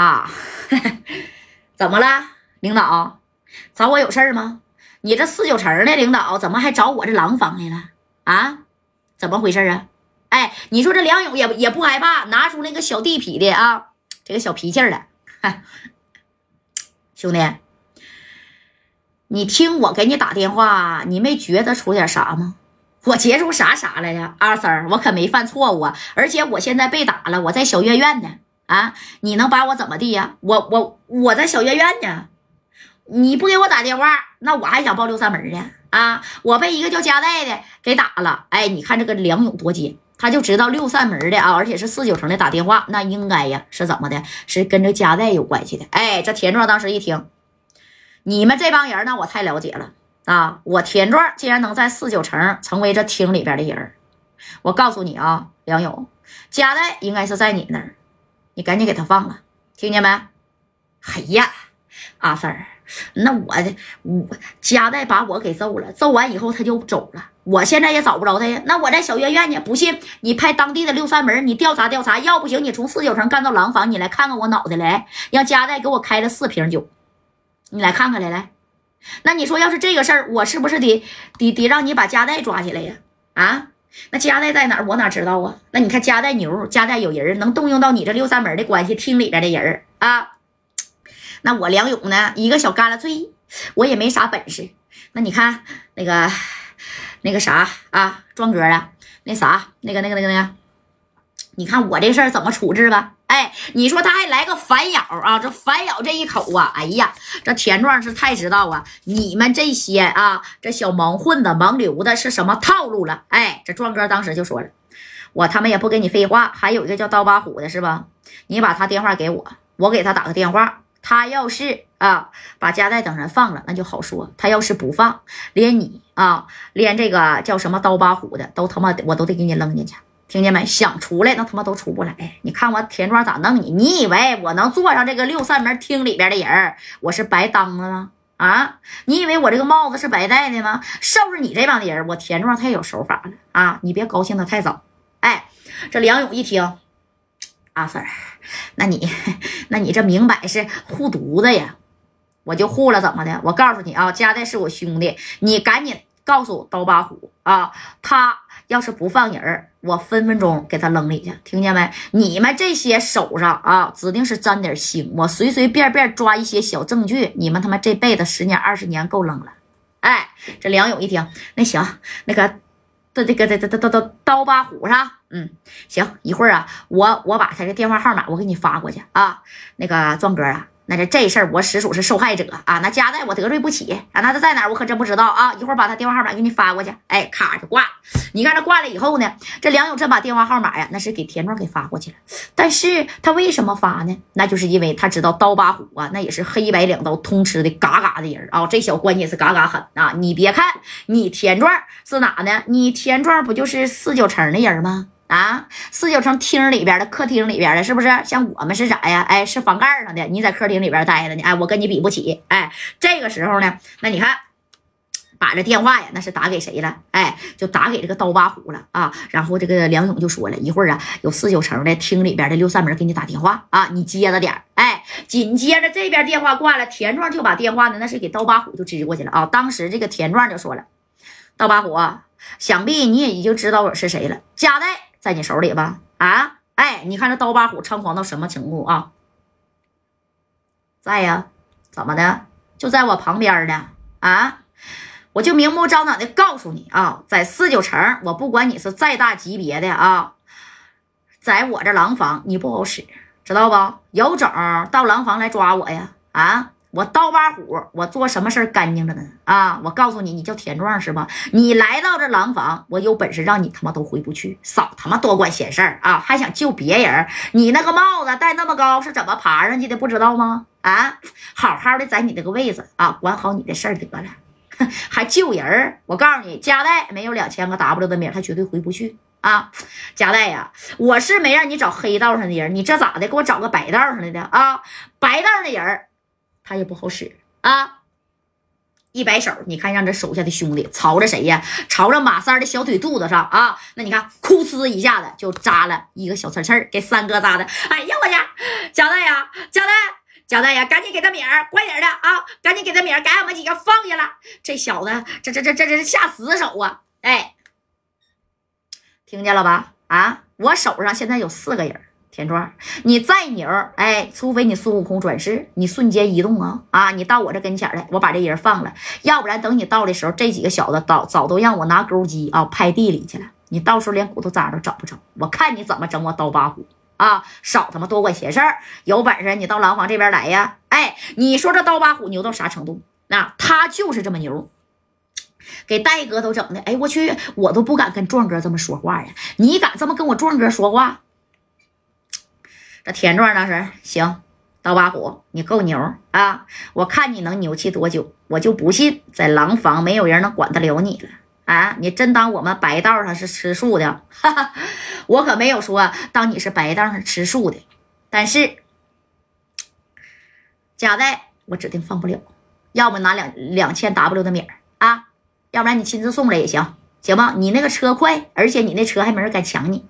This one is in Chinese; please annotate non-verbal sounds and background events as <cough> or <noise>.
啊，<laughs> 怎么了，领导？找我有事儿吗？你这四九城的领导怎么还找我这廊坊来了？啊，怎么回事啊？哎，你说这梁勇也也不害怕，拿出那个小地痞的啊，这个小脾气来。兄弟，你听我给你打电话，你没觉得出点啥吗？我结出啥啥来呀？阿三儿，我可没犯错误！而且我现在被打了，我在小院院呢。啊，你能把我怎么地呀？我我我在小院院呢。你不给我打电话，那我还想报六扇门呢。啊，我被一个叫加代的给打了。哎，你看这个梁勇多奸，他就知道六扇门的啊，而且是四九城的打电话，那应该呀是怎么的？是跟这加代有关系的。哎，这田壮当时一听，你们这帮人呢，我太了解了。啊！我田壮竟然能在四九城成为这厅里边的人我告诉你啊，梁勇，加代应该是在你那儿，你赶紧给他放了，听见没？哎呀，阿三儿，那我我加代把我给揍了，揍完以后他就走了，我现在也找不着他呀。那我在小院院呢，不信你派当地的六扇门，你调查调查，要不行你从四九城干到廊坊，你来看看我脑袋来，让加代给我开了四瓶酒，你来看看来来。那你说，要是这个事儿，我是不是得得得让你把加代抓起来呀？啊，那家代在哪儿？我哪知道啊？那你看家代牛，家代有人能动用到你这六扇门的关系，厅里边的人啊。那我梁勇呢？一个小旮旯脆，我也没啥本事。那你看那个那个啥啊，庄哥啊，那啥，那个那个那个那个，你看我这事儿怎么处置吧？哎，你说他还来个反咬啊？这反咬这一口啊，哎呀，这田壮是太知道啊！你们这些啊，这小盲混子、盲流的是什么套路了？哎，这壮哥当时就说了，我他妈也不跟你废话，还有一个叫刀疤虎的是吧？你把他电话给我，我给他打个电话。他要是啊把加代等人放了，那就好说；他要是不放，连你啊，连这个叫什么刀疤虎的，都他妈我都得给你扔进去。听见没？想出来那他妈都出不来！你看我田庄咋弄你？你以为我能坐上这个六扇门厅里边的人我是白当的吗？啊？你以为我这个帽子是白戴的吗？收拾你这帮的人，我田庄太有手法了啊！你别高兴的太早。哎，这梁勇一听，阿 Sir，，那你 <laughs> 那你这明摆是护犊子呀！我就护了，怎么的？我告诉你啊，加代是我兄弟，你赶紧告诉刀疤虎啊，他。要是不放人我分分钟给他扔里去，听见没？你们这些手上啊，指定是沾点腥。我随随便便抓一些小证据，你们他妈这辈子十年二十年够扔了。哎，这梁勇一听，那行，那个，这这个这这这这刀疤虎是吧？嗯，行，一会儿啊，我我把他的电话号码我给你发过去啊。那个壮哥啊。那这这事儿，我实属是受害者啊！那加代我得罪不起啊！那他在哪，我可真不知道啊！一会儿把他电话号码给你发过去。哎，咔就挂。你看这挂了以后呢，这梁永真把电话号码呀，那是给田壮给发过去了。但是他为什么发呢？那就是因为他知道刀疤虎啊，那也是黑白两道通吃的嘎嘎的人啊！这小关系是嘎嘎狠啊！你别看你田壮是哪呢？你田壮不就是四九城的人吗？啊，四九城厅里边的客厅里边的，是不是？像我们是啥呀？哎，是房盖上的。你在客厅里边待着呢，哎，我跟你比不起。哎，这个时候呢，那你看，把这电话呀，那是打给谁了？哎，就打给这个刀疤虎了啊。然后这个梁勇就说了一会儿啊，有四九城的厅里边的六扇门给你打电话啊，你接着点。哎，紧接着这边电话挂了，田壮就把电话呢，那是给刀疤虎就支过去了啊。当时这个田壮就说了，刀疤虎，想必你也已经知道我是谁了，加代。在你手里吧？啊，哎，你看这刀疤虎猖狂到什么程度啊？在呀，怎么的？就在我旁边呢。啊，我就明目张胆的告诉你啊，在四九城，我不管你是再大级别的啊，在我这廊坊你不好使，知道不？有种到廊坊来抓我呀！啊！我刀疤虎，我做什么事儿干净着呢？啊！我告诉你，你叫田壮是吧？你来到这廊坊，我有本事让你他妈都回不去，少他妈多管闲事儿啊！还想救别人？你那个帽子戴那么高是怎么爬上去的？不知道吗？啊！好好的在你那个位置啊，管好你的事儿得了，<laughs> 还救人？我告诉你，加代没有两千个 W 的命，他绝对回不去啊！加代呀，我是没让你找黑道上的人，你这咋的？给我找个白道上来的啊！白道的人。他也不好使啊！一摆手，你看让这手下的兄弟朝着谁呀？朝着马三的小腿肚子上啊！那你看，哭呲一下子就扎了一个小刺刺给三哥扎的。哎呀，我去，贾代呀，贾代，小子呀，赶紧给他米儿，快点的啊！赶紧给他米儿，给俺们几个放下了。这小子，这这这这这是下死手啊！哎，听见了吧？啊，我手上现在有四个人。田壮，你再牛，哎，除非你孙悟空转世，你瞬间移动啊啊！你到我这跟前来，我把这人放了，要不然等你到的时候，这几个小子早早都让我拿钩机啊拍地里去了，你到时候连骨头渣都找不着，我看你怎么整我刀疤虎啊！少他妈多管闲事儿，有本事你到廊坊这边来呀！哎，你说这刀疤虎牛到啥程度？那他就是这么牛，给戴哥都整的，哎我去，我都不敢跟壮哥这么说话呀！你敢这么跟我壮哥说话？这田壮当时行，刀疤虎，你够牛啊！我看你能牛气多久，我就不信在廊坊没有人能管得了你了啊！你真当我们白道上是吃素的？<laughs> 哈哈，我可没有说当你是白道上吃素的，但是贾代我指定放不了，要不拿两两千 W 的米儿啊，要不然你亲自送来也行，行吗？你那个车快，而且你那车还没人敢抢你。